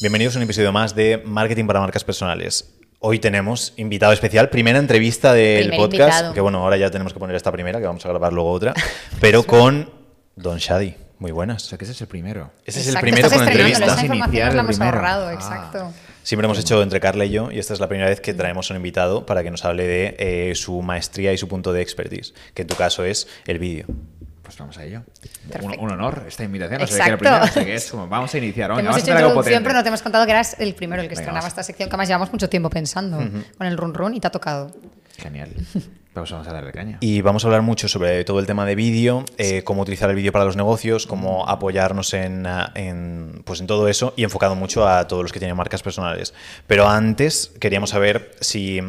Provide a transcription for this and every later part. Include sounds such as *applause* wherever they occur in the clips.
Bienvenidos a un episodio más de Marketing para Marcas Personales. Hoy tenemos invitado especial, primera entrevista del Primer podcast, invitado. que bueno, ahora ya tenemos que poner esta primera, que vamos a grabar luego otra, *laughs* pero con Don Shadi. Muy O buenas. sea, que ese es el primero. Ese es el primero con entrevista. Esa información la el hemos primero. ahorrado, Ah. exacto. Siempre hemos hecho entre Carla y yo, y esta es la primera vez que traemos a un invitado para que nos hable de eh, su maestría y su punto de expertise, que en tu caso es el vídeo. Pues vamos a ello. Un, honor esta invitación. No sabía que era Exacto. primero, que es como, vamos a iniciar. Te venga, hemos vamos a hacer algo pero no te hemos contado que eras el primero el que Venga, estrenaba vamos. esta sección, que además llevamos mucho tiempo pensando con el run run y te ha tocado. Genial. Pues vamos a darle caña. Y vamos a hablar mucho sobre todo el tema de vídeo, eh, cómo utilizar el vídeo para los negocios, cómo apoyarnos en, ah, en, pues en todo eso y enfocado mucho a todos los que tienen marcas personales. Pero antes queríamos saber si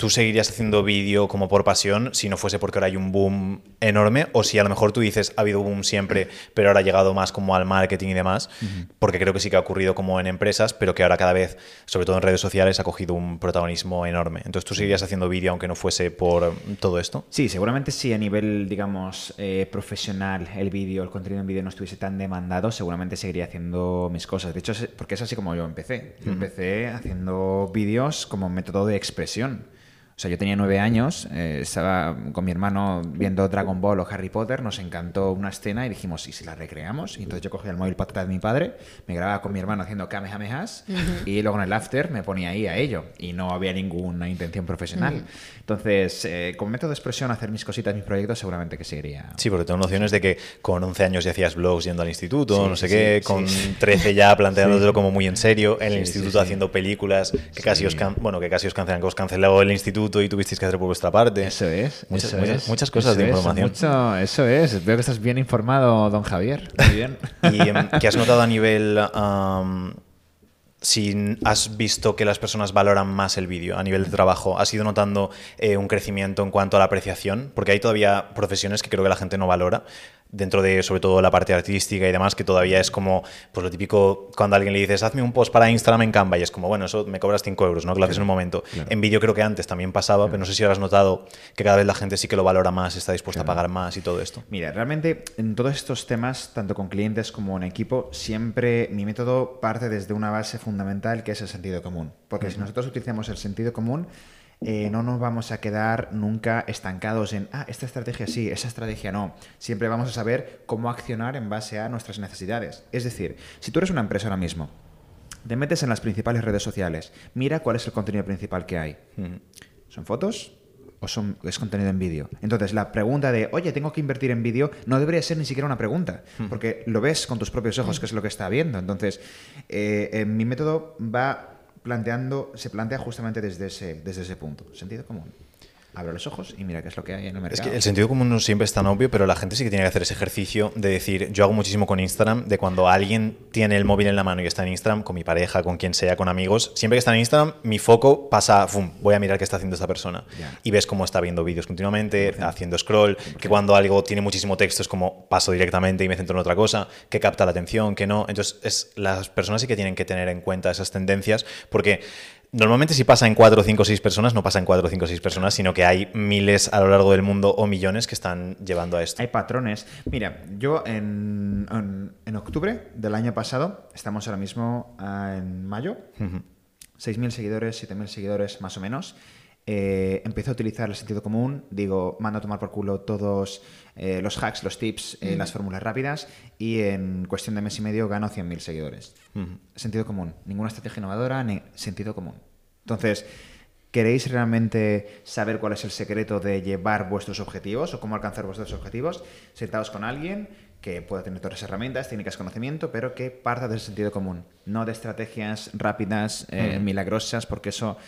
tú seguirías haciendo vídeo como por pasión si no fuese porque ahora hay un boom enorme o si a lo mejor tú dices ha habido boom siempre pero ahora ha llegado más como al marketing y demás porque creo que sí que ha ocurrido como en empresas pero que ahora cada vez sobre todo en redes sociales ha cogido un protagonismo enorme entonces tú seguirías haciendo vídeo aunque no fuese por todo esto Sí, seguramente si a nivel, digamos, eh, profesional el vídeo, el contenido en vídeo no estuviese tan demandado, seguramente seguiría haciendo mis cosas. De hecho, porque es así como yo empecé. Yo empecé haciendo vídeos como método de expresión. O sea, yo tenía nueve años, eh, estaba con mi hermano viendo Dragon Ball o Harry Potter, nos encantó una escena y dijimos, ¿y si la recreamos? Y entonces yo cogía el móvil patata de mi padre, me grababa con mi hermano haciendo Kamehamehas y luego en el after me ponía ahí a ello y no había ninguna intención profesional. Entonces, eh, como método de expresión, hacer mis cositas, mis proyectos, seguramente que seguiría. Sí, porque tengo nociones de que con 11 años ya hacías blogs yendo al instituto, Sí, no sé sí, qué, sí, con sí. 13 ya *laughs* planteándotelo como muy en serio, en el Sí, instituto sí, sí. haciendo películas que casi os can- bueno, que casi os cancelan, que os canceló el instituto y tuvisteis que hacer por vuestra parte. Eso es. Muchas, eso muchas, es, muchas cosas de eso es, información. mucho- eso es. Veo que estás bien informado, don Javier. Muy bien. ¿Y em, qué has notado a nivel... am, si has visto que las personas valoran más el vídeo a nivel de trabajo, ¿has ido notando eh, un crecimiento en cuanto a la apreciación? Porque hay todavía profesiones que creo que la gente no valora, dentro de sobre todo la parte artística y demás, que todavía es como pues lo típico cuando a alguien le dices, hazme un post para Instagram en Canva, y es como, bueno, eso me cobras 5 euros, ¿no? Que lo haces en un momento. En vídeo creo que antes también pasaba, pero no sé si ahora has notado que cada vez la gente sí que lo valora más, está dispuesta a pagar más y todo esto. Mira, realmente en todos estos temas, tanto con clientes como en equipo, siempre mi método parte desde una base fundamental que es el sentido común. Porque si nosotros utilizamos el sentido común, eh, no nos vamos a quedar nunca estancados en, ah, esta estrategia sí, esa estrategia no. Siempre vamos a saber cómo accionar en base a nuestras necesidades. Es decir, si tú eres una empresa ahora mismo, te metes en las principales redes sociales, mira cuál es el contenido principal que hay. ¿Son fotos? ¿O son, es contenido en vídeo? Entonces, la pregunta de, oye, tengo que invertir en vídeo, no debería ser ni siquiera una pregunta, porque lo ves con tus propios ojos, que es lo que está viendo. Entonces, eh, eh, mi método va planteando, se plantea justamente desde ese, desde ese punto. Sentido común. Abre los ojos y mira qué es lo que hay en el Es mercado. que el sentido común no siempre es tan obvio, pero la gente sí que tiene que hacer ese ejercicio de decir, yo hago muchísimo con Instagram, de cuando alguien tiene el móvil en la mano y está en Instagram, con mi pareja, con quien sea, con amigos, siempre que está en Instagram, mi foco pasa, ¡fum! voy a mirar qué está haciendo esta persona. Y ves cómo está viendo vídeos continuamente, haciendo scroll, que cuando algo tiene muchísimo texto es como paso directamente y me centro en otra cosa, que capta la atención, que no. Entonces, es, las personas sí que tienen que tener en cuenta esas tendencias, porque Normalmente si pasa en 4, 5, 6 personas, no pasa en 4, 5, 6 personas, sino que hay miles a lo largo del mundo o millones que están llevando a esto. Hay patrones. Mira, yo en, en, en octubre del año pasado, estamos ahora mismo ah, en mayo, 6.000 seguidores, 7.000 seguidores más o menos. Eh, empecé a utilizar el sentido común, digo, mando a tomar por culo todos eh, los hacks, los tips, eh, las fórmulas rápidas y en cuestión de mes y medio gano 100.000 seguidores. Sentido común, ninguna estrategia innovadora, ni sentido común. Entonces, ¿queréis realmente saber cuál es el secreto de llevar vuestros objetivos o cómo alcanzar vuestros objetivos? Sentaos con alguien que pueda tener todas las herramientas, técnicas, conocimiento, pero que parta del sentido común, no de estrategias rápidas, eh, milagrosas, porque eso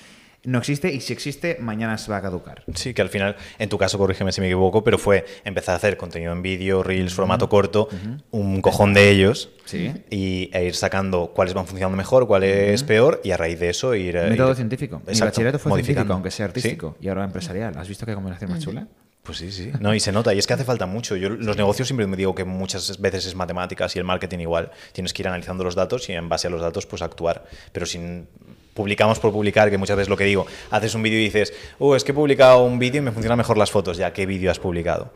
no existe y si existe, mañana se va a caducar. Sí, que al final, en tu caso, corrígeme si me equivoco, pero fue empezar a hacer contenido en vídeo, reels, formato corto, un cojón de ellos, Sí. y, e ir sacando cuáles van funcionando mejor, cuáles peor, y a raíz de eso ir... eh, Método ir- científico. Mi Exacto, bachillerato fue científico, aunque sea Sí. artístico, y ahora empresarial. ¿Has visto qué combinación más chula? Pues sí, sí. No, y se nota. Y es que hace falta mucho. Yo los negocios siempre me digo que muchas veces es matemáticas y el marketing igual. Tienes que ir analizando los datos y en base a los datos pues actuar. Pero sin publicamos por publicar, que muchas veces lo que digo, haces un vídeo y dices, oh, es que he publicado un vídeo y me funcionan mejor las fotos. Ya, ¿qué vídeo has publicado?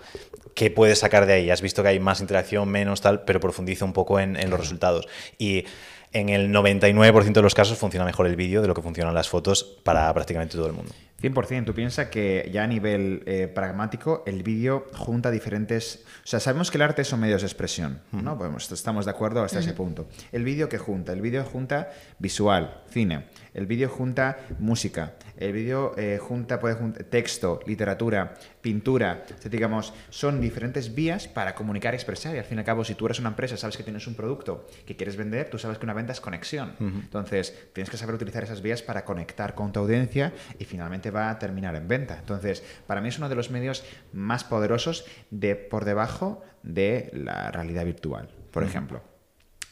qué puedes sacar de ahí. Has visto que hay más interacción, menos tal, pero profundiza un poco en, en los resultados. Y en el 99% de los casos funciona mejor el vídeo de lo que funcionan las fotos para prácticamente todo el mundo. 100%. Tú piensas que ya a nivel eh, pragmático el vídeo junta diferentes... O sea, sabemos que el arte son medios de expresión, ¿no? Pues estamos de acuerdo hasta ese punto. El vídeo que junta, el vídeo junta visual, cine, el vídeo junta música, el vídeo eh, junta, puede texto, literatura, pintura, digamos, son diferentes vías para comunicar y expresar. Y al fin y al cabo, si tú eres una empresa, sabes que tienes un producto que quieres vender, tú sabes que una venta es conexión. Entonces, tienes que saber utilizar esas vías para conectar con tu audiencia y finalmente va a terminar en venta. Entonces, para mí es uno de los medios más poderosos de por debajo de la realidad virtual, por ejemplo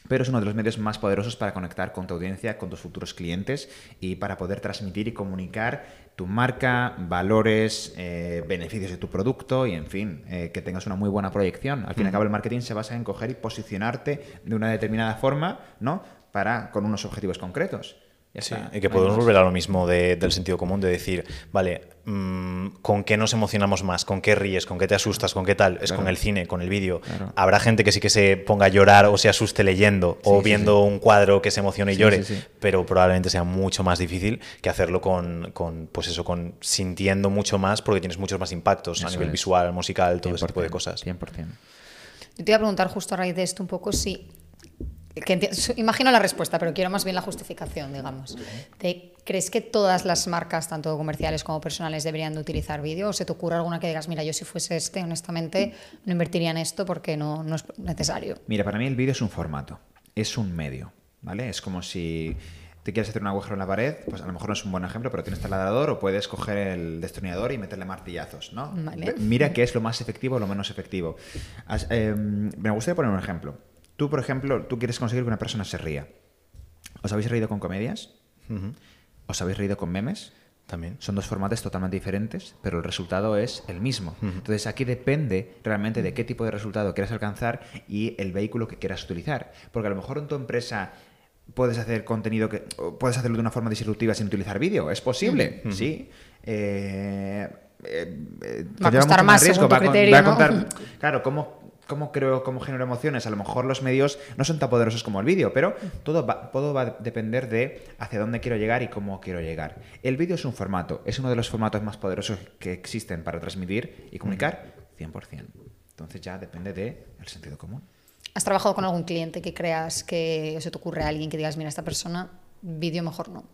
pero es uno de los medios más poderosos para conectar con tu audiencia, con tus futuros clientes y para poder transmitir y comunicar tu marca, valores, eh, beneficios de tu producto y, en fin, eh, que tengas una muy buena proyección. Al fin y al cabo, el marketing se basa en coger y posicionarte de una determinada forma, ¿no? Para, con unos objetivos concretos. Sí, y que podemos volver a lo mismo del sentido común, de decir, vale, mm, ¿con qué nos emocionamos más? ¿Con qué ríes? ¿Con qué te asustas? ¿Con qué tal? Es con el cine, con el vídeo. Habrá gente que sí que se ponga a llorar o se asuste leyendo o viendo un cuadro que se emocione y llore, pero probablemente sea mucho más difícil que hacerlo con, con, pues eso, con sintiendo mucho más porque tienes muchos más impactos a nivel visual, musical, todo ese tipo de cosas. 100%. Yo te iba a preguntar justo a raíz de esto un poco si imagino la respuesta, pero quiero más bien la justificación, digamos. ¿Crees que todas las marcas, tanto comerciales como personales, deberían de utilizar vídeo? ¿O se te ocurre alguna que digas, mira, yo si fuese este, honestamente, no invertiría en esto porque no, no es necesario? Mira, para mí el vídeo es un formato, es un medio, ¿vale? Es como si te quieres hacer un agujero en la pared, pues a lo mejor no es un buen ejemplo, pero tienes taladrador o puedes coger el destornillador y meterle martillazos, ¿no? Mira qué es lo más efectivo o lo menos efectivo. Em, me gustaría poner un ejemplo. Tú, por ejemplo, tú quieres conseguir que una persona se ría. ¿Os habéis reído con comedias? ¿Os habéis reído con memes? También. Son dos formatos totalmente diferentes, pero el resultado es el mismo. Entonces aquí depende realmente de qué tipo de resultado quieras alcanzar y el vehículo que quieras utilizar. Porque a lo mejor en tu empresa puedes hacer contenido que puedes hacerlo de una forma disruptiva sin utilizar vídeo. Es posible, sí. Eh, eh, eh, va a costar más, riesgo. Va, criterio, a contar, *laughs* claro, cómo cómo creo, cómo genero emociones. A lo mejor los medios no son tan poderosos como el vídeo, pero todo va, todo va a depender de hacia dónde quiero llegar y cómo quiero llegar. El vídeo es un formato, es uno de los formatos más poderosos que existen para transmitir y comunicar 100%. Entonces ya depende del sentido común. ¿Has trabajado con algún cliente que creas que se te ocurre a alguien que digas, mira, esta persona, vídeo mejor no?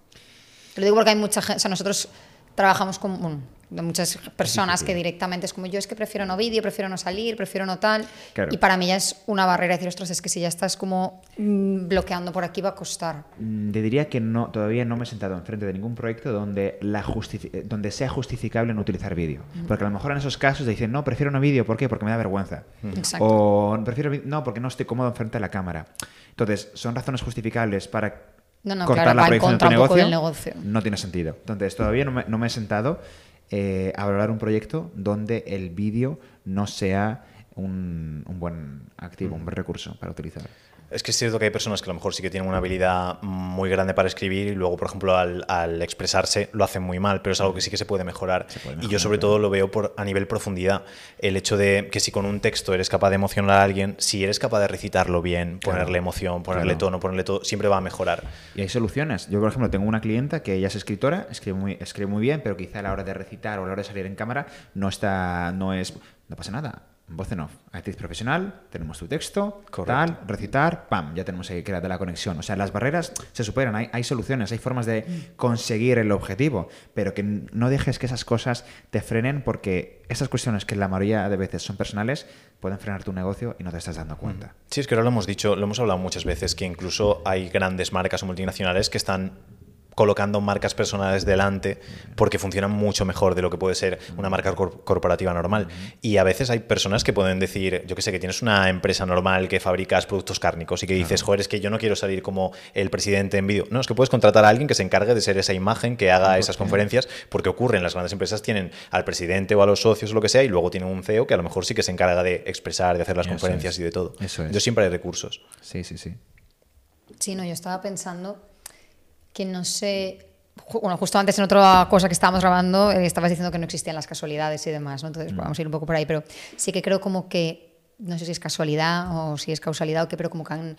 Te lo digo porque hay mucha gente, o sea, nosotros trabajamos con, de muchas personas que directamente es como yo es que prefiero no vídeo, prefiero no salir, prefiero no tal. Y para mí ya es una barrera decir, ostras, es que si ya estás como mm, bloqueando por aquí va a costar. Mm, te diría que no, todavía no me he sentado enfrente de ningún proyecto donde, la donde sea justificable no utilizar vídeo. Porque a lo mejor en esos casos dicen, no, prefiero no vídeo, ¿por qué? Porque me da vergüenza. Exacto. O prefiero no, porque no estoy cómodo enfrente de la cámara. Entonces, son razones justificables para cortar la proyección de tu negocio, negocio, no tiene sentido. Entonces, todavía no me, no me he sentado eh, a valorar un proyecto donde el vídeo no sea un, un buen activo, un buen recurso para utilizar. Es que es cierto que hay personas que a lo mejor sí que tienen una habilidad muy grande para escribir y luego, por ejemplo, al, expresarse lo hacen muy mal, pero es algo que sí que se puede mejorar. y yo sobre todo lo veo por, a nivel profundidad. El hecho de que si con un texto eres capaz de emocionar a alguien, si eres capaz de recitarlo bien, ponerle emoción, ponerle tono, ponerle todo, siempre va a mejorar. Y hay soluciones. Yo, por ejemplo, tengo una clienta que ella es escritora, escribe muy, escribe muy bien, pero quizá a la hora de recitar o a la hora de salir en cámara no está, no es, no pasa nada voz en off, actriz profesional, tenemos tu texto, tal, recitar, pam, ya tenemos que crear la conexión. O sea, las barreras se superan, hay, hay, soluciones, hay formas de conseguir el objetivo, pero que no dejes que esas cosas te frenen porque esas cuestiones que la mayoría de veces son personales pueden frenar tu negocio y no te estás dando cuenta. Sí, es que ahora lo hemos dicho, lo hemos hablado muchas veces, que incluso hay grandes marcas o multinacionales que están colocando marcas personales delante porque funcionan mucho mejor de lo que puede ser una marca corporativa normal. Y a veces hay personas que pueden decir, yo que sé, que tienes una empresa normal que fabricas productos cárnicos y que dices, joder, es que yo no quiero salir como el presidente en vídeo. No, es que puedes contratar a alguien que se encargue de ser esa imagen, que haga esas conferencias, porque ocurren, las grandes empresas tienen al presidente o a los socios o lo que sea y luego tienen un CEO que a lo mejor sí que se encarga de expresar, de hacer las conferencias y de todo. Eso Yo siempre hay recursos. Sí, sí, sí. Sí, no, yo estaba pensando que no sé, bueno, justo antes en otra cosa que estábamos grabando, eh, estabas diciendo que no existían las casualidades y demás, ¿no? Entonces, vamos a ir un poco por ahí, pero sí que creo como que, no sé si es casualidad o si es causalidad o qué, pero como que han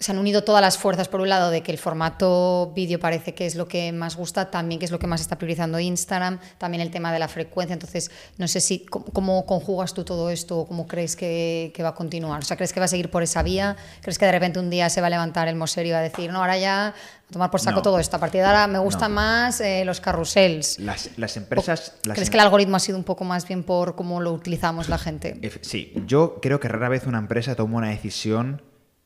se han unido todas las fuerzas, por un lado, de que el formato vídeo parece que es lo que más gusta, también que es lo que más está priorizando Instagram, también el tema de la frecuencia. Entonces, no sé si cómo, conjugas tú todo esto o cómo crees que, va a continuar. O sea, ¿crees que va a seguir por esa vía? ¿Crees que de repente un día se va a levantar el Moserio y va a decir, no, ahora ya a tomar por saco todo esto? A partir de ahora me gustan más eh, los carrusels. Las, las empresas... ¿Crees em que el algoritmo ha sido un poco más bien por cómo lo utilizamos la gente? Sí, yo creo que rara vez una empresa toma una decisión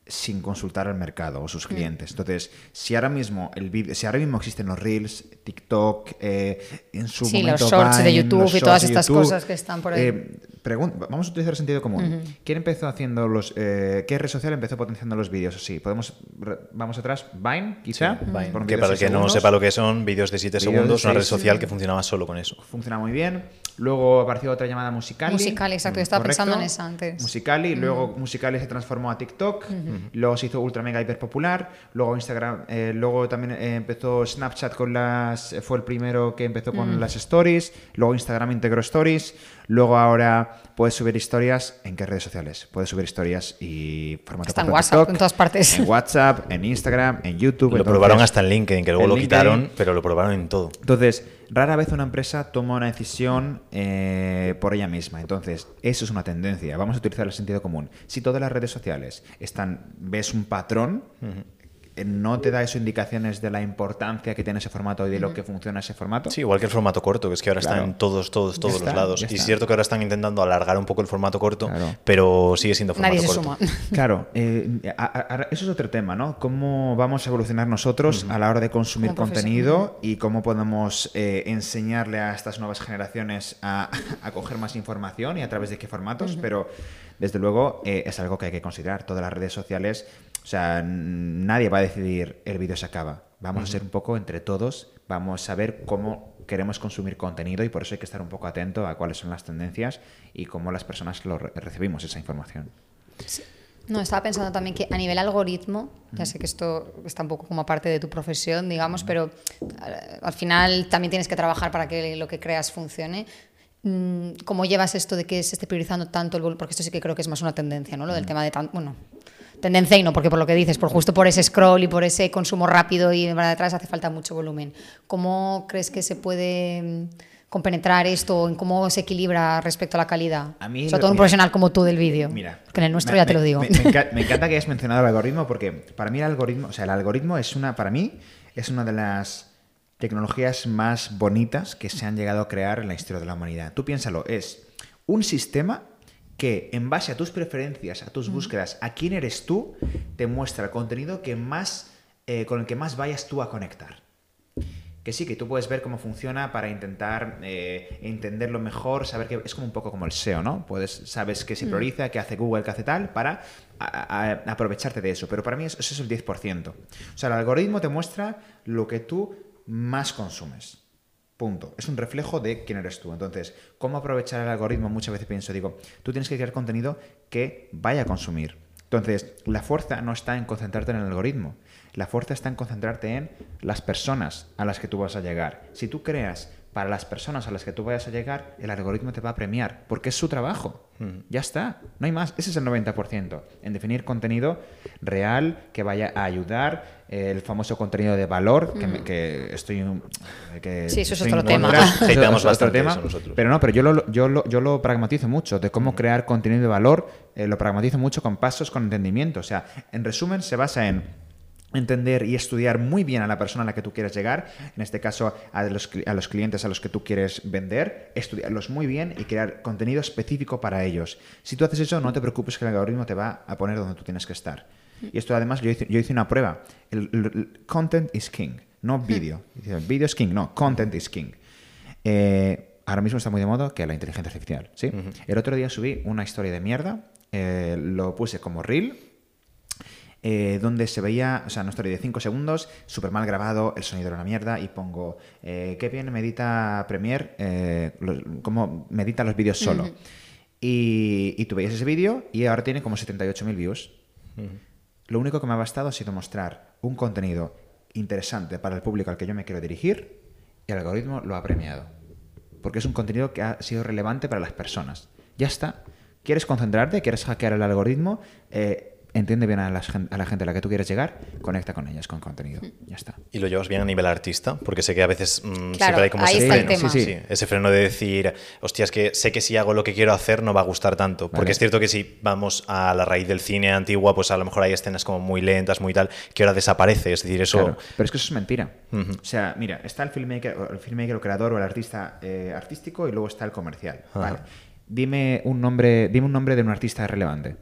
sin consultar al mercado o sus mm. clientes. Entonces, si ahora mismo el si ahora mismo existen los reels, TikTok, eh, en su sí, momento los shorts de YouTube y todas estas cosas que están por ahí. Eh, vamos a utilizar el sentido común. ¿Quién empezó haciendo los eh, qué red social empezó potenciando los vídeos? Sí, podemos vamos atrás, Vine, quizá, Vine. que para el que no sepa lo que son, vídeos de 7 segundos, una red social que funcionaba solo con eso. Funciona muy bien. Luego apareció otra llamada Musicali. Musicali, exacto. Yo estaba pensando en esa antes. Musicali, luego Musicali se transformó a TikTok, luego se hizo ultra mega hiper popular, luego Instagram, eh, luego también eh, empezó Snapchat con las, fue el primero que empezó con las stories, luego Instagram integró stories, luego ahora puedes subir historias en qué redes sociales, puedes subir historias y formato Está en WhatsApp, en todas partes. En WhatsApp, en Instagram, en YouTube. Lo probaron hasta en LinkedIn, que luego lo quitaron, pero lo probaron en todo. Entonces, rara vez una empresa toma una decisión eh, por ella misma. Entonces, eso es una tendencia. Vamos a utilizar el sentido común. Si todas las redes sociales están, ves un patrón, ¿no te da eso indicaciones de la importancia que tiene ese formato y de lo que funciona ese formato? Sí, igual que el formato corto, que es que ahora está en todos, todos, todos los lados. Y es cierto que ahora están intentando alargar un poco el formato corto, pero sigue siendo formato Nadie corto. Suma. *laughs* Claro, eh, eso es otro tema, ¿no? ¿Cómo vamos a evolucionar nosotros a la hora de consumir contenido y cómo podemos eh, enseñarle a estas nuevas generaciones a, *laughs* coger más información y a través de qué formatos? Pero desde luego eh, es algo que hay que considerar. Todas las redes sociales o sea, nadie va a decidir el vídeo se acaba. Vamos a ser un poco entre todos, vamos a ver cómo queremos consumir contenido y por eso hay que estar un poco atento a cuáles son las tendencias y cómo las personas lo recibimos esa información. No, estaba pensando también que a nivel algoritmo, ya sé que esto está un poco como parte de tu profesión, digamos, pero eh, al final también tienes que trabajar para que lo que creas funcione. Mm, ¿Cómo llevas esto de que se esté priorizando tanto el volumen? Porque esto sí que creo que es más una tendencia, ¿no? Lo del tema de tan, bueno, tendencia y no, porque por lo que dices, por justo por ese scroll y por ese consumo rápido y para detrás hace falta mucho volumen. ¿Cómo crees que se puede mm, compenetrar esto, en cómo se equilibra respecto a la calidad? A mí Sobre todo un profesional como tú del vídeo. Mira, que en el nuestro ya te lo digo. *laughs* Me, encanta, que hayas mencionado el algoritmo porque para mí el algoritmo, o sea, el algoritmo es una, para mí, es una de las tecnologías más bonitas que se han llegado a crear en la historia de la humanidad. Tú piénsalo, es un sistema que en base a tus preferencias, a tus búsquedas, a quién eres tú, te muestra el contenido que más, eh, con el que más vayas tú a conectar. Que sí, que tú puedes ver cómo funciona para intentar eh, entenderlo mejor, saber que es como un poco como el SEO, ¿no? Puedes, sabes qué se prioriza, qué hace Google, qué hace tal, para aprovecharte de eso. Pero para mí eso es el 10%. O sea, el algoritmo te muestra lo que tú más consumes. Punto. Es un reflejo de quién eres tú. Entonces, ¿cómo aprovechar el algoritmo? Muchas veces pienso, digo, tú tienes que crear contenido que vaya a consumir. Entonces, la fuerza no está en concentrarte en el algoritmo. La fuerza está en concentrarte en las personas a las que tú vas a llegar. Si tú creas para las personas a las que tú vayas a llegar, el algoritmo te va a premiar, porque es su trabajo. Hmm. Ya está, no hay más. Ese es el 90%, en definir contenido real que vaya a ayudar, el famoso contenido de valor, que, hmm. que, estoy... Que sí, eso es otro tema. es otro tema. Pero no, pero yo lo, yo, lo, yo lo pragmatizo mucho, de cómo hmm. crear contenido de valor, eh, lo pragmatizo mucho con pasos, con entendimiento. O sea, en resumen, se basa en entender y estudiar muy bien a la persona a la que tú quieres llegar, en este caso a los, a los, clientes a los que tú quieres vender, estudiarlos muy bien y crear contenido específico para ellos. Si tú haces eso, no te preocupes que el algoritmo te va a poner donde tú tienes que estar. Y esto además, yo hice, yo hice una prueba. El, content is king, no video. Video es king, no, content is king. Eh, ahora mismo está muy de moda que la inteligencia artificial. ¿sí? El otro día subí una historia de mierda, eh, lo puse como reel eh, donde se veía, o sea, una historia de 5 segundos, súper mal grabado, el sonido era una mierda, y pongo, qué bien medita Premiere, cómo medita los vídeos solo. y, y, tú veías ese vídeo y ahora tiene como 78.000 views. Lo único que me ha bastado ha sido mostrar un contenido interesante para el público al que yo me quiero dirigir y el algoritmo lo ha premiado. Porque es un contenido que ha sido relevante para las personas. Ya está. ¿Quieres concentrarte? ¿Quieres hackear el algoritmo? Eh, entiende bien a la, a la, gente a la que tú quieres llegar, conecta con ellas, con contenido. Ya está. ¿Y lo llevas bien a nivel artista? Porque sé que a veces mmm, claro, siempre hay como ese freno. Sí, sí. Sí, ese freno de decir, hostia, es que sé que si hago lo que quiero hacer no va a gustar tanto. Porque vale. es cierto que si vamos a la raíz del cine antigua, pues a lo mejor hay escenas como muy lentas, muy tal, que ahora desaparece. Es decir, eso. Claro, pero es que eso es mentira. Uh -huh. O sea, mira, está el filmmaker, el filmmaker, el creador o el artista eh, artístico y luego está el comercial. Vale. Dime un nombre, dime un nombre de un artista relevante.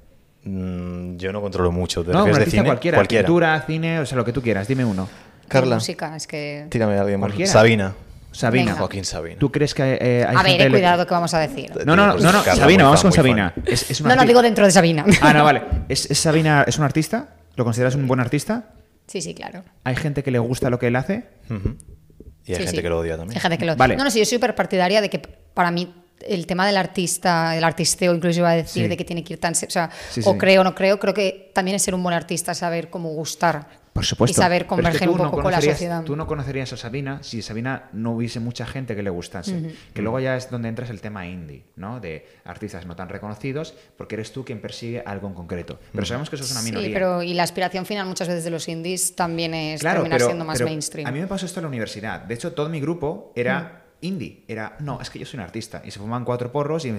Mm, yo no controlo mucho. ¿Te no, un de artista cine? cualquiera, cualquiera. Pintura, cine, o sea, lo que tú quieras. Dime uno. Carla. música, es que... Tírame a alguien más. Cualquiera. Sabina. Sabina. Venga. Joaquín Sabina. ¿Tú crees que eh, hay A ver, gente eh, le- cuidado que vamos a decir. No, no, no, no, Sabina, vamos fan, con Sabina. fan. Es, es una No, no, digo dentro de Sabina. Ah, no, vale. ¿Es, es Sabina es un artista? ¿Lo consideras un buen artista? Sí, sí, claro. ¿Hay gente que le gusta lo que él hace? Y hay Sí, gente sí. que lo odia también. Hay gente que lo Vale. No, no, sí, yo soy súper partidaria de que para mí el tema del artista, el artisteo, incluso iba a decir, Sí. de que tiene que ir tan... O sea, Sí, o creo o no creo, creo que también es ser un buen artista, saber cómo gustar. Por supuesto. Y saber Pero es que converger un no poco con la sociedad. Tú no conocerías a Sabina si Sabina no hubiese mucha gente que le gustase. Que luego ya es donde entras el tema indie, ¿no? De artistas no tan reconocidos, porque eres tú quien persigue algo en concreto. Pero sabemos que eso es una minoría. Sí, pero y la aspiración final muchas veces de los indies también es Claro, terminar pero, siendo más pero mainstream. A mí me pasó esto en la universidad. De hecho, todo mi grupo era. Indie. Era, no, es que yo soy un artista. Y se fumaban cuatro porros y,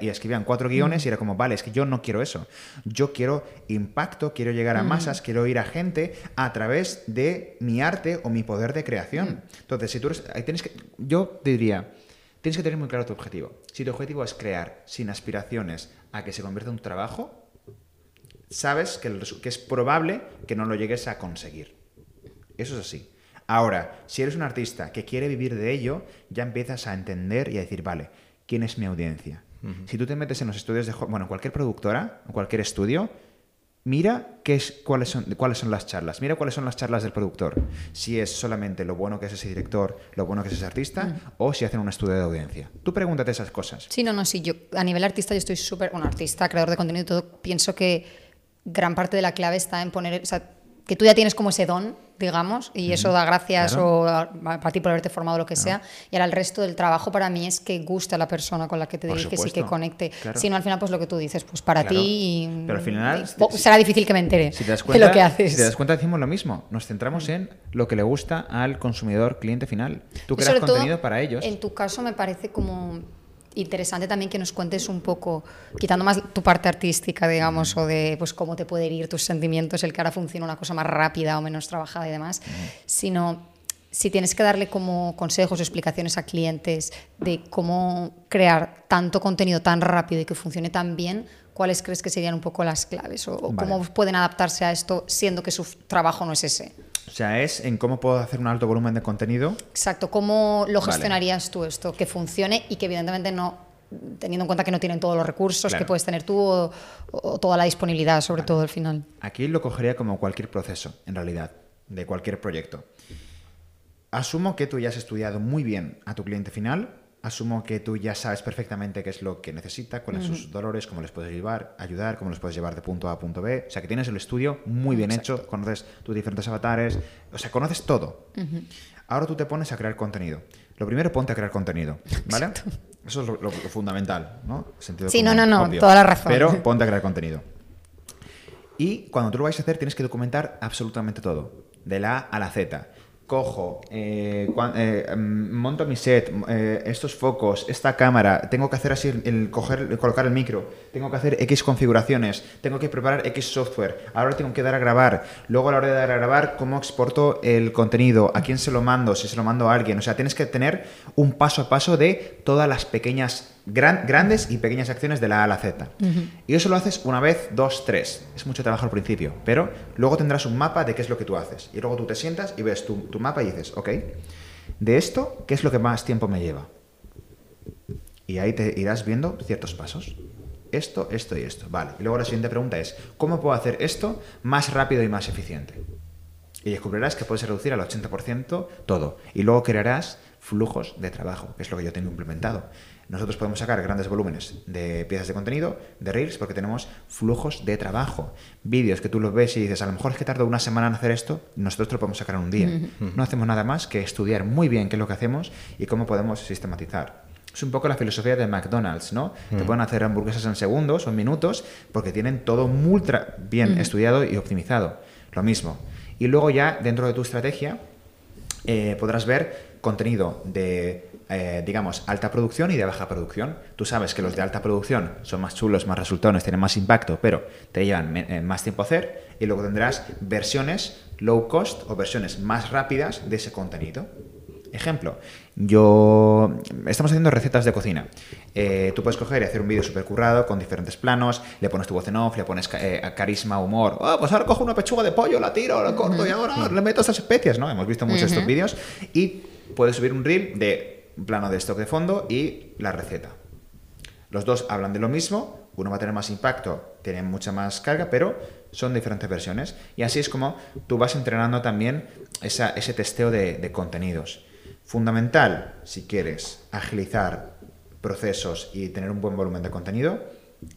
y escribían cuatro guiones Mm. y era como, vale, es que yo no quiero eso. Yo quiero impacto, quiero llegar Mm. a masas, quiero ir a gente a través de mi arte o mi poder de creación. Mm. Entonces, si tú eres, ahí tienes que, yo te diría, tienes que tener muy claro tu objetivo. Si tu objetivo es crear sin aspiraciones a que se convierta en un trabajo, sabes que, el resu- que es probable que no lo llegues a conseguir. Eso es así. Ahora, si eres un artista que quiere vivir de ello, ya empiezas a entender y a decir, vale, ¿quién es mi audiencia? Si tú te metes en los estudios de... Bueno, cualquier productora, o cualquier estudio, mira qué es, cuáles, son, cuáles son las charlas. Mira cuáles son las charlas del productor. Si es solamente lo bueno que es ese director, lo bueno que es ese artista, o si hacen un estudio de audiencia. Tú pregúntate esas cosas. Sí, no, no, sí. Yo a nivel artista yo estoy súper, bueno, artista, creador de contenido y todo, pienso que gran parte de la clave está en poner, o sea, que tú ya tienes como ese don, digamos, y eso da gracias claro. o a- ti por haberte formado lo que sea, y ahora el resto del trabajo para mí es que guste a la persona con la que te diriges y que conecte. claro. Si no, al final, pues lo que tú dices, pues para ti Pero al final, y- será difícil que me entere Si te das de lo que haces. Si te das cuenta, decimos lo mismo. Nos centramos en lo que le gusta al consumidor cliente final. Tú creas todo, contenido para ellos. En tu caso me parece como interesante también que nos cuentes un poco, quitando más tu parte artística, digamos, o de pues cómo te pueden ir tus sentimientos, el que ahora funciona una cosa más rápida o menos trabajada y demás, sino si tienes que darle como consejos o explicaciones a clientes de cómo crear tanto contenido tan rápido y que funcione tan bien, ¿cuáles crees que serían un poco las claves? ¿O o Vale. cómo pueden adaptarse a esto siendo que su trabajo no es ese? O sea, es en cómo puedo hacer un alto volumen de contenido. Exacto, ¿cómo lo Vale. gestionarías tú esto? Que funcione y que evidentemente no, teniendo en cuenta que no tienen todos los recursos Claro. que puedes tener tú o, o toda la disponibilidad, sobre todo al final. Aquí lo cogería como cualquier proceso, en realidad, de cualquier proyecto. Asumo que tú ya has estudiado muy bien a tu cliente final. Asumo que tú ya sabes perfectamente qué es lo que necesita, cuáles son sus dolores, cómo les puedes llevar, ayudar, cómo les puedes llevar de punto A a punto B. O sea, que tienes el estudio muy bien hecho, conoces tus diferentes avatares, o sea, conoces todo. Ahora tú te pones a crear contenido. Lo primero, ponte a crear contenido, ¿vale? Eso es lo, lo- lo fundamental, ¿no? Sentido Sí, no, no, no, obvio. toda la razón. Pero ponte a crear contenido. Y cuando tú lo vais a hacer, tienes que documentar absolutamente todo, de la A a la Z. Cojo, eh, eh, mm, monto mi set, eh, estos focos, esta cámara, tengo que hacer así, el, el coger, el colocar el micro, tengo que hacer X configuraciones, tengo que preparar X software, ahora tengo que dar a grabar, luego a la hora de dar a grabar, cómo exporto el contenido, a quién se lo mando, si se lo mando a alguien. O sea, tienes que tener un paso a paso de todas las pequeñas, gran- grandes y pequeñas acciones de la A a la Z. Y eso lo haces una vez, dos, tres. Es mucho trabajo al principio, pero luego tendrás un mapa de qué es lo que tú haces. Y luego tú te sientas y ves tu, tu mapa y dices, ok, de esto, ¿qué es lo que más tiempo me lleva? Y ahí te irás viendo ciertos pasos. Esto, esto y esto. Vale. Y luego la siguiente pregunta es, ¿cómo puedo hacer esto más rápido y más eficiente? Y descubrirás que puedes reducir al 80% todo. Y luego crearás flujos de trabajo, que es lo que yo tengo implementado. Nosotros podemos sacar grandes volúmenes de piezas de contenido, de Reels, porque tenemos flujos de trabajo. Vídeos que tú los ves y dices, a lo mejor es que tardo una semana en hacer esto, nosotros te lo podemos sacar en un día. No hacemos nada más que estudiar muy bien qué es lo que hacemos y cómo podemos sistematizar. Es un poco la filosofía de McDonald's, ¿no? Te pueden hacer hamburguesas en segundos o en minutos porque tienen todo muy bien estudiado y optimizado. Lo mismo. Y luego ya dentro de tu estrategia eh, podrás ver contenido de, eh, digamos, alta producción y de baja producción. Tú sabes que los de alta producción son más chulos, más resultones, tienen más impacto, pero te llevan eh, más tiempo a hacer. Y luego tendrás versiones low cost o versiones más rápidas de ese contenido. Ejemplo, yo estamos haciendo recetas de cocina. Eh, tú puedes coger y hacer un vídeo súper currado con diferentes planos, le pones tu voz en off, le pones eh, carisma, humor. Oh, pues ahora cojo una pechuga de pollo, la tiro, la corto y ahora le meto estas especias, ¿no? Hemos visto muchos estos vídeos y puedes subir un reel de plano de stock de fondo y la receta. Los dos hablan de lo mismo, uno va a tener más impacto, tiene mucha más carga, pero son diferentes versiones. Y así es como tú vas entrenando también ese testeo de contenidos. Fundamental, si quieres agilizar procesos y tener un buen volumen de contenido,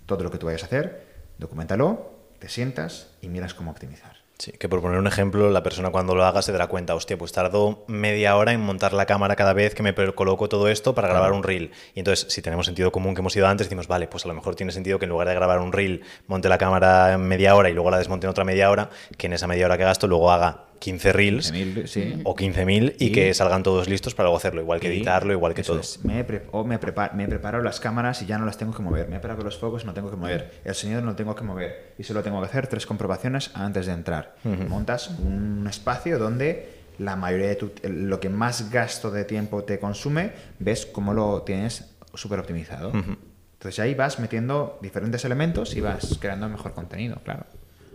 todo lo que tú vayas a hacer, documentalo, te sientas y miras cómo optimizar. Sí, que por poner un ejemplo, la persona cuando lo haga se dará cuenta, hostia, pues tardo media hora en montar la cámara cada vez que me coloco todo esto para grabar un reel. Y entonces, si tenemos sentido común que hemos ido antes, decimos, vale, pues a lo mejor tiene sentido que en lugar de grabar un reel, monte la cámara en media hora y luego la desmonte en otra media hora, que en esa media hora que gasto luego haga 15 reels o 15.000 y, y, que salgan todos listos para luego hacerlo, igual que editarlo, igual que todo. me, o me, me preparo las cámaras y ya no las tengo que mover. Me he preparado los focos y no tengo que mover. El sonido no lo tengo que mover. Y solo tengo que hacer tres comprobaciones antes de entrar. Montas un espacio donde la mayoría de tu, lo que más gasto de tiempo te consume, ves cómo lo tienes súper optimizado. Entonces ahí vas metiendo diferentes elementos y vas creando mejor contenido, claro.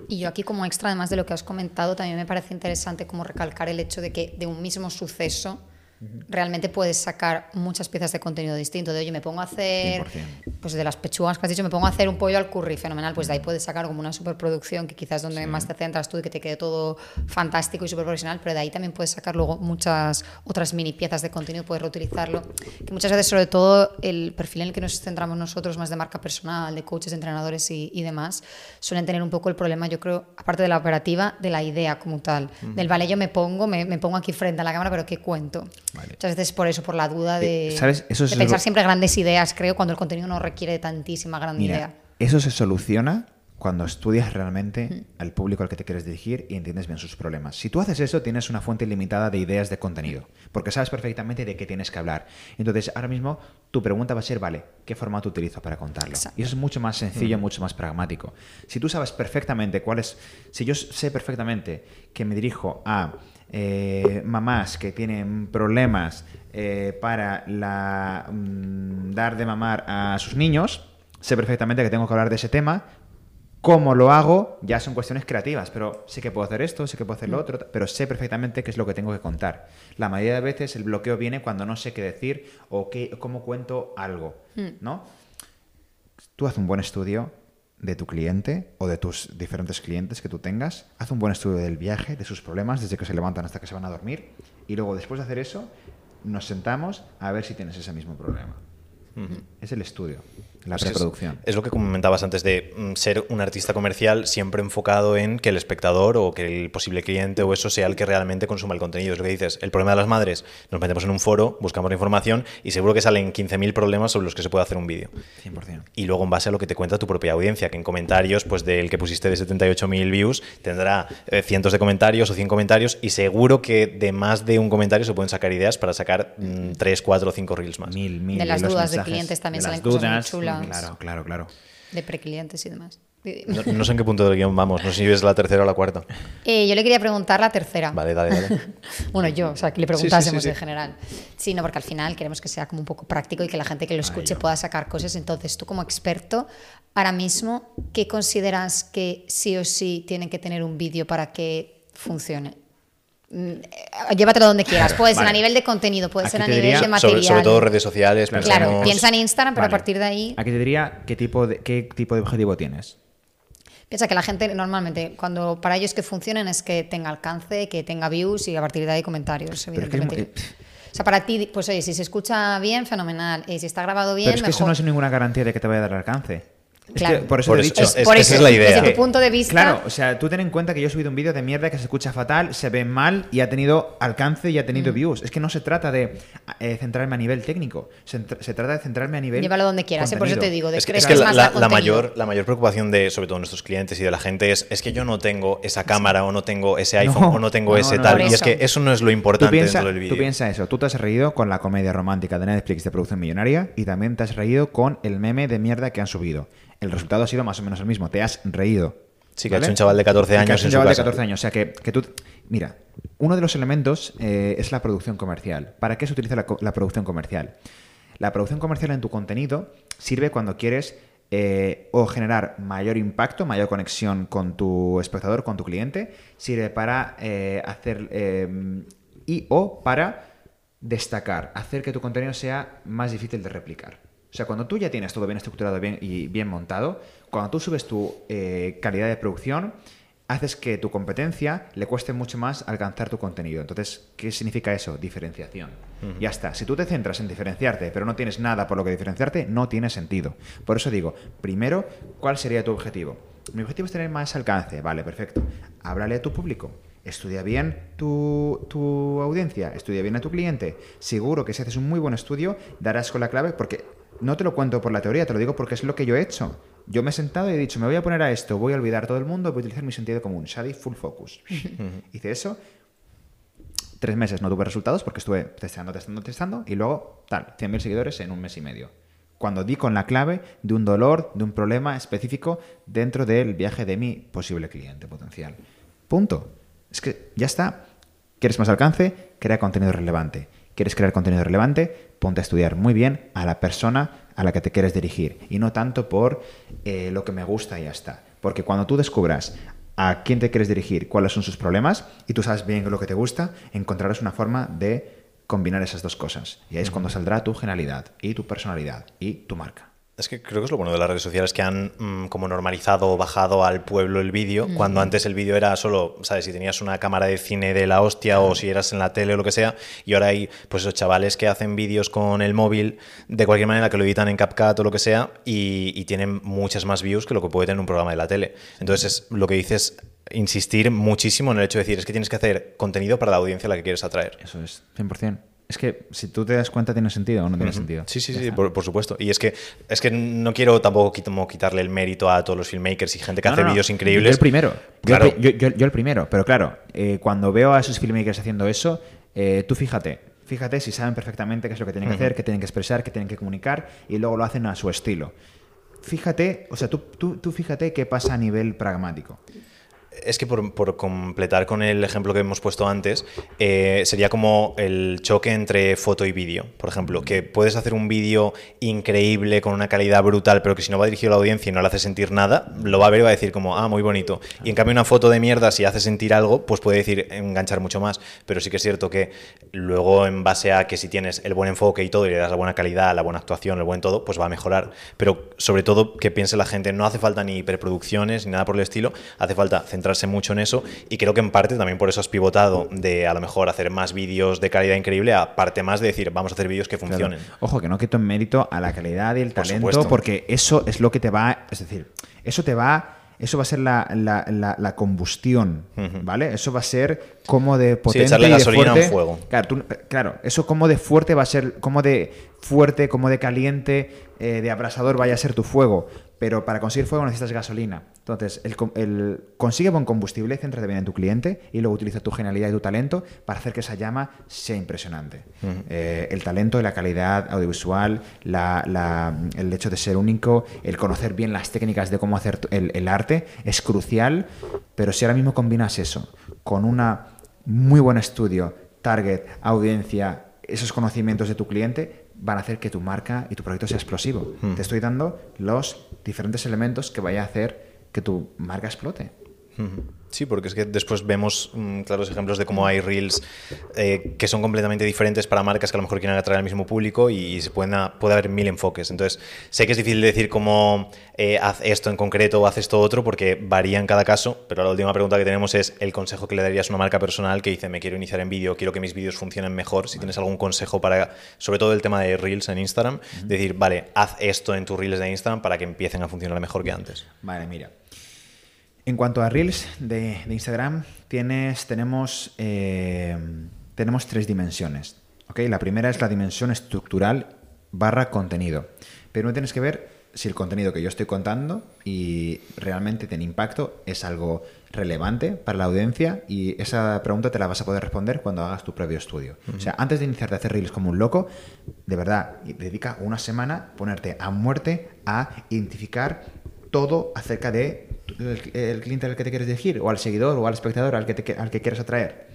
Y yo aquí como extra, además de lo que has comentado, también me parece interesante como recalcar el hecho de que de un mismo suceso realmente puedes sacar muchas piezas de contenido distinto. De oye, me pongo a hacer, pues de las pechugas que has dicho, me pongo a hacer un pollo al curry, fenomenal. Pues de ahí puedes sacar como una superproducción que quizás donde más te centras tú y que te quede todo fantástico y súper profesional, pero de ahí también puedes sacar luego muchas otras mini piezas de contenido, puedes reutilizarlo. Que muchas veces, sobre todo, el perfil en el que nos centramos nosotros, más de marca personal, de coaches, entrenadores y, y demás, suelen tener un poco el problema, yo creo, aparte de la operativa, de la idea como tal. Del vale, yo me pongo, me, me pongo aquí frente a la cámara, pero ¿qué cuento? Muchas veces por eso, por la duda de, ¿Sabes? Eso de pensar siempre grandes ideas, creo, cuando el contenido no requiere tantísima gran idea. Eso se soluciona cuando estudias realmente al público al que te quieres dirigir y entiendes bien sus problemas. Si tú haces eso, tienes una fuente ilimitada de ideas de contenido, porque sabes perfectamente de qué tienes que hablar. Entonces, ahora mismo tu pregunta va a ser, vale, ¿qué formato utilizo para contarlo? Y eso es mucho más sencillo, mucho más pragmático. Si tú sabes perfectamente cuál es, si yo sé perfectamente que me dirijo a eh, mamás que tienen problemas eh, para la, mm, dar de mamar a sus niños, sé perfectamente que tengo que hablar de ese tema. Cómo lo hago ya son cuestiones creativas, pero sé que puedo hacer esto, sé que puedo hacer lo otro, pero sé perfectamente qué es lo que tengo que contar. La mayoría de veces el bloqueo viene cuando no sé qué decir o qué, cómo cuento algo, hmm. ¿no? Tú haz un buen estudio, de tu cliente o de tus diferentes clientes que tú tengas, haz un buen estudio del viaje, de sus problemas, desde que se levantan hasta que se van a dormir, y luego después de hacer eso, nos sentamos a ver si tienes ese mismo problema. Es el estudio. La preproducción. Es, lo que comentabas antes de mm, ser un artista comercial siempre enfocado en que el espectador o que el posible cliente o eso sea el que realmente consuma el contenido. Es lo que dices. El problema de las madres, nos metemos en un foro, buscamos la información y seguro que salen 15.000 problemas sobre los que se puede hacer un vídeo. 100%. Y luego en base a lo que te cuenta tu propia audiencia, que en comentarios, pues del que pusiste de 78.000 views, tendrá eh, cientos de comentarios o 100 comentarios y seguro que de más de un comentario se pueden sacar ideas para sacar 3, 4 o 5 reels más. Mil, mil. De las dudas de clientes también salen cosas muy chulas. Claro, claro, claro. De preclientes y demás. No, sé en qué punto del guion vamos, no sé si ves la tercera o la cuarta. Eh, yo le quería preguntar la tercera. Vale, dale, dale. *laughs* bueno, yo, o sea, que le preguntásemos en general. Sí, no, porque al final queremos que sea como un poco práctico y que la gente que lo escuche pueda sacar cosas. Entonces, tú como experto, ahora mismo, ¿qué consideras que sí o sí tienen que tener un vídeo para que funcione? Mm, llévatelo donde quieras. Puede ser a nivel de contenido, puede ser a nivel de material. Sobre, todo redes sociales. Claro, piensa en Instagram, pero a partir de ahí. Aquí te diría qué tipo de, qué tipo de objetivo tienes. Piensa que la gente normalmente, cuando para ellos que funcionen, es que tenga alcance, que tenga views y a partir de ahí comentarios, evidentemente. O sea, para ti, pues oye, si se escucha bien, fenomenal. Y si está grabado bien, Pero es que eso no es ninguna garantía de que te vaya a dar alcance. Es Claro. que por eso Por te he dicho. es- por esa eso, es la idea. Desde tu punto de vista, Claro, o sea, tú ten en cuenta que yo he subido un vídeo de mierda que se escucha fatal, se ve mal y ha tenido alcance y ha Mm. tenido views. Es que no se trata de eh, centrarme a nivel técnico, se, tr- se trata de centrarme a nivel. llévalo donde quieras. ¿eh? Por eso te digo, de Es que, crees es que la, más la- mayor, la mayor preocupación de, sobre todo nuestros clientes y de la gente, es, es que yo no tengo esa cámara o no tengo ese iPhone No, o no tengo no, ese no, tal. Y es que eso. no es lo Tú importante piensa, dentro del vídeo. tú piensa eso, tú te has reído con la comedia romántica de Netflix de producción millonaria y también te has reído con el meme de mierda que han subido. El resultado ha sido más o menos el mismo, te has reído. Sí, que ha hecho un chaval de 14 Y que ha años en un su chaval de casa. 14 años, o sea que, que tú... Mira, uno de los elementos eh, es la producción comercial. ¿Para qué se utiliza la, producción comercial? La producción comercial en tu contenido sirve cuando quieres eh, o generar mayor impacto, mayor conexión con tu espectador, con tu cliente, sirve para eh, hacer y o para destacar, hacer que tu contenido sea más difícil de replicar. O sea, cuando tú ya tienes todo bien estructurado bien y bien montado, cuando tú subes tu eh, calidad de producción, haces que tu competencia le cueste mucho más alcanzar tu contenido. Entonces, ¿qué significa eso? Diferenciación. Ya está. Si tú te centras en diferenciarte, pero no tienes nada por lo que diferenciarte, no tiene sentido. Por eso digo, primero, ¿cuál sería tu objetivo? Mi objetivo es tener más alcance. Vale, perfecto. Háblale a tu público. Estudia bien tu, tu audiencia, estudia bien a tu cliente. Seguro que si haces un muy buen estudio, darás con la clave, porque no te lo cuento por la teoría, te lo digo porque es lo que yo he hecho. Yo me he sentado y he dicho, me voy a poner a esto, voy a olvidar todo el mundo, voy a utilizar mi sentido común, Shadi Full Focus. *laughs* Hice eso, tres meses no tuve resultados porque estuve testando, testando, testando y luego, tal, 100.000 seguidores en un mes y medio. Cuando di con la clave de un dolor, de un problema específico dentro del viaje de mi posible cliente potencial. Punto. Es que ya está. ¿Quieres más alcance? Crea contenido relevante. ¿Quieres crear contenido relevante? Ponte a estudiar muy bien a la persona a la que te quieres dirigir y no tanto por eh, lo que me gusta y ya está. Porque cuando tú descubras a quién te quieres dirigir, cuáles son sus problemas y tú sabes bien lo que te gusta, encontrarás una forma de combinar esas dos cosas. Y ahí es cuando saldrá tu genialidad y tu personalidad y tu marca. Es que creo que es lo bueno de las redes sociales que han mm, como normalizado o bajado al pueblo el vídeo, cuando antes el vídeo era solo, ¿sabes? Si tenías una cámara de cine de la hostia o si eras en la tele o lo que sea, y ahora hay pues esos chavales que hacen vídeos con el móvil de cualquier manera que lo editan en CapCut o lo que sea y, y tienen muchas más views que lo que puede tener un programa de la tele. Entonces es, lo que dices insistir muchísimo en el hecho de decir es que tienes que hacer contenido para la audiencia a la que quieres atraer. Eso es, 100%. Es que si tú te das cuenta, ¿tiene sentido o no tiene sentido? Sí, sí, sí, por, por supuesto. Y es que, es que no quiero tampoco quitarle el mérito a todos los filmmakers y gente que No, hace no, no. vídeos Yo increíbles. el primero. Yo, Claro. yo, yo- yo el primero. Pero claro, eh, cuando veo a esos filmmakers haciendo eso, eh, tú fíjate. Fíjate si saben perfectamente qué es lo que tienen que hacer, qué tienen que expresar, qué tienen que comunicar y luego lo hacen a su estilo. Fíjate, o sea, tú, tú, tú fíjate qué pasa a nivel pragmático. Es que por, por completar con el ejemplo que hemos puesto antes, eh, sería como el choque entre foto y vídeo. Por ejemplo, que puedes hacer un vídeo increíble con una calidad brutal, pero que si no va dirigido a la audiencia y no le hace sentir nada, lo va a ver y va a decir como, ah, muy bonito. Y en cambio una foto de mierda, si hace sentir algo, pues puede decir enganchar mucho más. Pero sí que es cierto que luego en base a que si tienes el buen enfoque y todo y le das la buena calidad, la buena actuación, el buen todo, pues va a mejorar. Pero sobre todo que piense la gente, no hace falta ni hiperproducciones ni nada por el estilo, hace falta centrarse mucho en eso y creo que en parte también por eso has pivotado de a lo mejor hacer más vídeos de calidad increíble a parte más de decir vamos a hacer vídeos que Claro. funcionen. Ojo, que no quito en mérito a la calidad y el Por talento, supuesto. porque eso es lo que te va, es decir, eso te va, eso va a ser la, la- la- la combustión, ¿vale? Eso va a ser como de potente echarle y de gasolina fuerte. fuego. Claro, tú- claro, eso como de fuerte va a ser, como de fuerte, como de caliente, eh, de abrasador vaya a ser tu fuego. Pero para conseguir fuego necesitas gasolina. Entonces, el, el- consigue buen combustible, céntrate bien en tu cliente y luego utiliza tu genialidad y tu talento para hacer que esa llama sea impresionante. Eh, el talento y la calidad audiovisual, la- la- el hecho de ser único, el conocer bien las técnicas de cómo hacer el, el arte es crucial, pero si ahora mismo combinas eso con una muy buen estudio, target, audiencia, esos conocimientos de tu cliente van a hacer que tu marca y tu proyecto sea explosivo. Te estoy dando los diferentes elementos que vaya a hacer que tu marca explote. Sí, porque es que después vemos mm, claros ejemplos de cómo hay reels eh, que son completamente diferentes para marcas que a lo mejor quieren atraer al mismo público y, se pueden puede haber mil enfoques. Entonces, sé que es difícil decir cómo eh, haz esto en concreto o haz esto otro porque varía en cada caso, pero la última pregunta que tenemos es el consejo que le darías a una marca personal que dice me quiero iniciar en vídeo, quiero que mis vídeos funcionen mejor. Si tienes algún consejo para, sobre todo el tema de reels en Instagram, decir, vale, haz esto en tus reels de Instagram para que empiecen a funcionar mejor que antes. Vale, mira. En cuanto a Reels de, Instagram, tienes, tenemos, eh, tenemos tres dimensiones. ¿okay? La primera es la dimensión estructural barra contenido. Pero no tienes que ver si el contenido que yo estoy contando y realmente tiene impacto, es algo relevante para la audiencia y esa pregunta te la vas a poder responder cuando hagas tu previo estudio. O sea, antes de iniciarte a hacer reels como un loco, de verdad, dedica una semana ponerte a muerte a identificar todo acerca de el, cliente al que te quieres dirigir, o al seguidor, o al espectador al que, al que quieres atraer.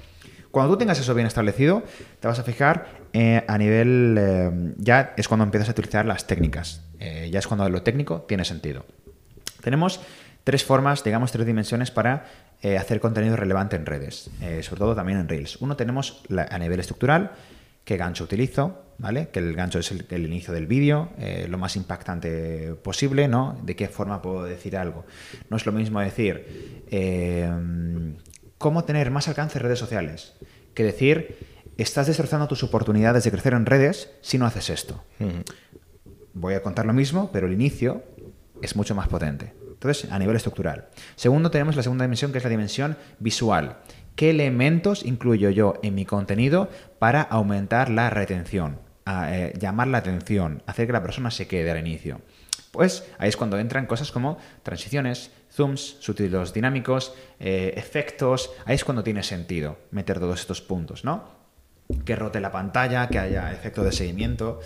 Cuando tú tengas eso bien establecido, te vas a fijar eh, a nivel, eh, ya es cuando empiezas a utilizar las técnicas, eh, ya es cuando lo técnico tiene sentido. Tenemos tres formas, digamos, tres dimensiones para hacer contenido relevante en redes, sobre todo también en Reels. Uno tenemos a nivel estructural, qué gancho utilizo, ¿vale? Que el gancho es el, inicio del vídeo, eh, lo más impactante posible, ¿no? De qué forma puedo decir algo. No es lo mismo decir eh, cómo tener más alcance en redes sociales que decir estás destrozando tus oportunidades de crecer en redes si no haces esto. Voy a contar lo mismo, pero el inicio es mucho más potente. Entonces, a nivel estructural. Segundo, tenemos la segunda dimensión, que es la dimensión visual qué elementos incluyo yo en mi contenido para aumentar la retención, eh, llamar la atención, hacer que la persona se quede al inicio. Pues ahí es cuando entran cosas como transiciones, zooms, subtítulos dinámicos, eh, efectos. Ahí es cuando tiene sentido meter todos estos puntos, ¿no? Que rote la pantalla, que haya efecto de seguimiento.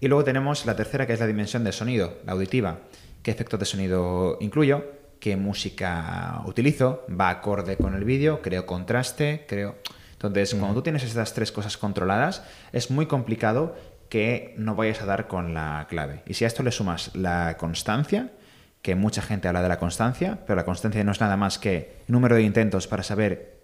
Y luego tenemos la tercera, que es la dimensión de sonido, la auditiva. ¿Qué efecto de sonido incluyo? Qué música utilizo, va acorde con el vídeo, creo contraste, creo... Entonces, cuando tú tienes estas tres cosas controladas, es muy complicado que no vayas a dar con la clave. Y si a esto le sumas la constancia, que mucha gente habla de la constancia, pero la constancia no es nada más que número de intentos para saber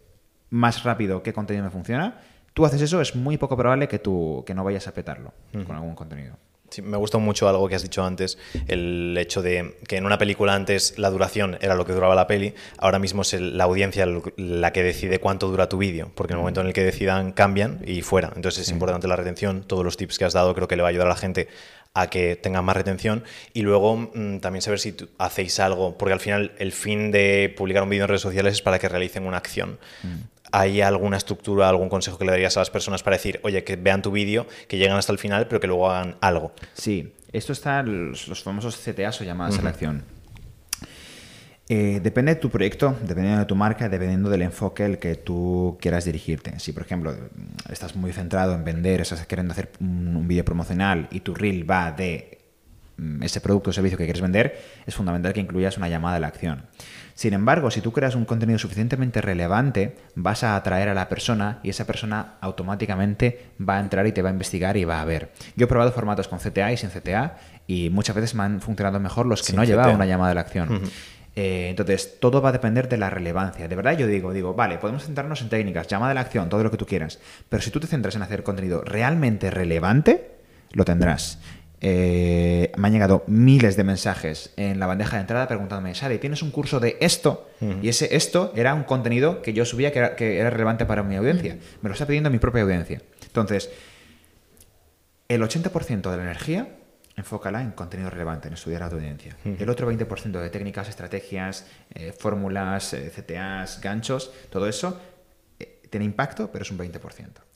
más rápido qué contenido me funciona, tú haces eso, es muy poco probable que, tú, que no vayas a petarlo con algún contenido. Sí, me gustó mucho algo que has dicho antes, el hecho de que en una película antes la duración era lo que duraba la peli, ahora mismo es la audiencia la que decide cuánto dura tu vídeo, porque en el momento en el que decidan cambian y fuera. Entonces es importante la retención, todos los tips que has dado creo que le va a ayudar a la gente a que tengan más retención y luego mm, también saber si hacéis algo, porque al final el fin de publicar un vídeo en redes sociales es para que realicen una acción. Mm. ¿Hay alguna estructura, algún consejo que le darías a las personas para decir, oye, que vean tu vídeo, que lleguen hasta el final, pero que luego hagan algo? Sí, esto está los, los famosos CTAs o llamadas a la acción. Eh, depende de tu proyecto, dependiendo de tu marca, dependiendo del enfoque al que tú quieras dirigirte. Si, por ejemplo, estás muy centrado en vender, estás queriendo hacer un, un vídeo promocional y tu reel va de mm, ese producto o servicio que quieres vender, es fundamental que incluyas una llamada a la acción. Sin embargo, si tú creas un contenido suficientemente relevante, vas a atraer a la persona y esa persona automáticamente va a entrar y te va a investigar y va a ver. Yo he probado formatos con CTA y sin CTA y muchas veces me han funcionado mejor los que no llevaban una llamada de la acción. Eh, entonces, todo va a depender de la relevancia. De verdad, yo digo, digo, vale, podemos centrarnos en técnicas, llamada de la acción, todo lo que tú quieras. Pero si tú te centras en hacer contenido realmente relevante, lo tendrás. Eh, me han llegado miles de mensajes en la bandeja de entrada preguntándome, Sari, ¿tienes un curso de esto? Y ese esto era un contenido que yo subía que era, relevante para mi audiencia. Me lo está pidiendo mi propia audiencia. Entonces, el 80% de la energía enfócala en contenido relevante, en estudiar a tu audiencia. El otro 20% de técnicas, estrategias, eh, fórmulas, eh, CTAs, ganchos, todo eso tiene impacto, pero es un 20%.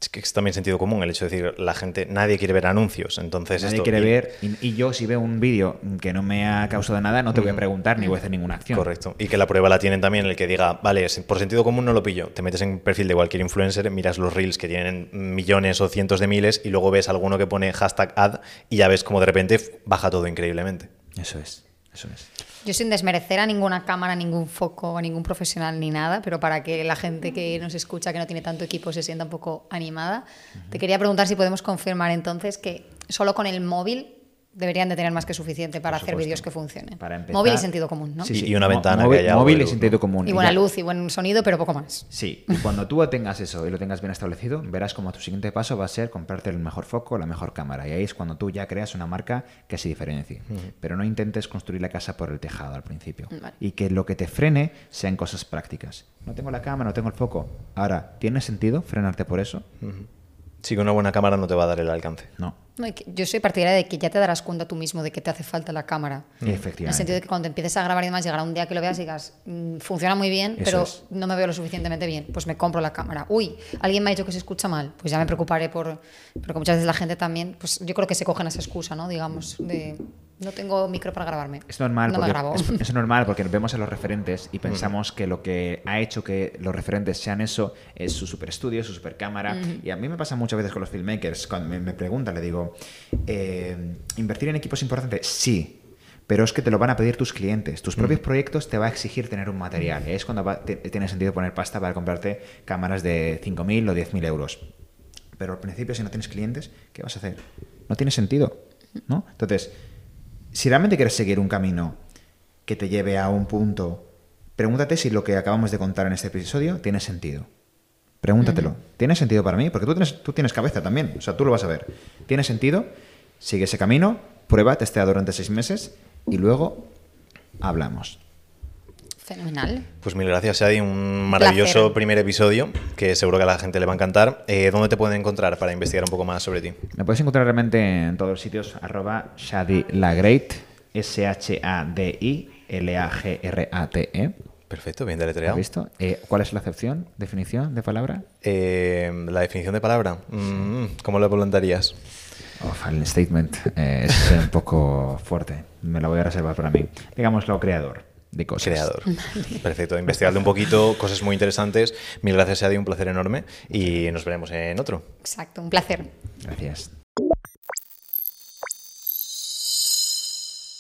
Es que es también sentido común el hecho de decir, la gente, nadie quiere ver anuncios, entonces Nadie quiere ver, y, yo si veo un vídeo que no me ha causado nada, no te voy a preguntar ni voy a hacer ninguna acción. Correcto. Y que la prueba la tienen también el que diga, vale, por sentido común no lo pillo. Te metes en perfil de cualquier influencer, miras los reels que tienen millones o cientos de miles y luego ves alguno que pone hashtag ad y ya ves como de repente baja todo increíblemente. Eso es, eso es. Yo sin desmerecer a ninguna cámara, ningún foco, a ningún profesional ni nada, pero para que la gente que nos escucha, que no tiene tanto equipo, se sienta un poco animada, te quería preguntar si podemos confirmar entonces que solo con el móvil deberían de tener más que suficiente para hacer vídeos que funcionen. Para empezar- Móvil y sentido común, ¿no? Sí, Y- sí. y una ventana que móvil, haya algo móvil y sentido común. Y Y buena ya- luz y buen sonido, pero poco más. Sí, y cuando tú tengas eso y lo tengas bien establecido, verás como tu siguiente paso va a ser comprarte el mejor foco, la mejor cámara. Y ahí es cuando tú ya creas una marca que se diferencie. Pero no intentes construir la casa por el tejado al principio. Vale. Y que lo que te frene sean cosas prácticas. No tengo la cámara, no tengo el foco. Ahora, ¿tiene sentido frenarte por eso? Sí que una buena cámara no te va a dar el alcance. No. Yo soy partidaria de que ya te darás cuenta tú mismo de que te hace falta la cámara. En el sentido de que cuando empieces a grabar y demás, llegará un día que lo veas y digas, "Mm, funciona muy bien, Eso pero es. no me veo lo suficientemente bien. Pues me compro la cámara. Uy, alguien me ha dicho que se escucha mal. Pues ya me preocuparé por. Porque muchas veces la gente también, pues yo creo que se cogen esa excusa, ¿no? Digamos, de no tengo micro para grabarme. Es normal, No me porque, grabo. es, es *laughs* normal porque vemos a los referentes y pensamos que lo que ha hecho que los referentes sean eso es su super estudio, su super cámara. Y a mí me pasa muchas veces con los filmmakers, cuando me, me preguntan, le digo, eh, ¿invertir en equipos es importante? Sí. Pero es que te lo van a pedir tus clientes. Tus propios proyectos te va a exigir tener un material. Es cuando va- te- tiene sentido poner pasta para comprarte cámaras de 5.000 o 10.000 euros. Pero al principio, si no tienes clientes, ¿qué vas a hacer? No tiene sentido, ¿no? Entonces, si realmente quieres seguir un camino que te lleve a un punto, pregúntate si lo que acabamos de contar en este episodio tiene sentido. Pregúntatelo. ¿Tiene sentido para mí? Porque tú tienes, tú tienes cabeza también. O sea, tú lo vas a ver. ¿Tiene sentido? Sigue ese camino, prueba, testea durante seis meses y luego hablamos. Fenomenal. Pues mil gracias, Shadi. Un maravilloso placer. primer episodio que seguro que a la gente le va a encantar. Eh, ¿Dónde te pueden encontrar para investigar un poco más sobre ti? Me puedes encontrar realmente en todos los sitios, arroba Shadi Lagreat, S-H-A-D-I-L-A-G-R-A-T-E. Perfecto, bien ¿Has deletreado. visto? Eh, ¿Cuál es la acepción, definición de palabra? Eh, la definición de palabra, mm, ¿cómo la voluntarías? Uf, el statement eh, es un poco fuerte. Me lo voy a reservar para mí. Digámoslo, creador de cosas. Creador. Perfecto, investigadle un poquito, cosas muy interesantes. Mil gracias, Shadi, un placer enorme y nos veremos en otro. Exacto, un placer. Gracias.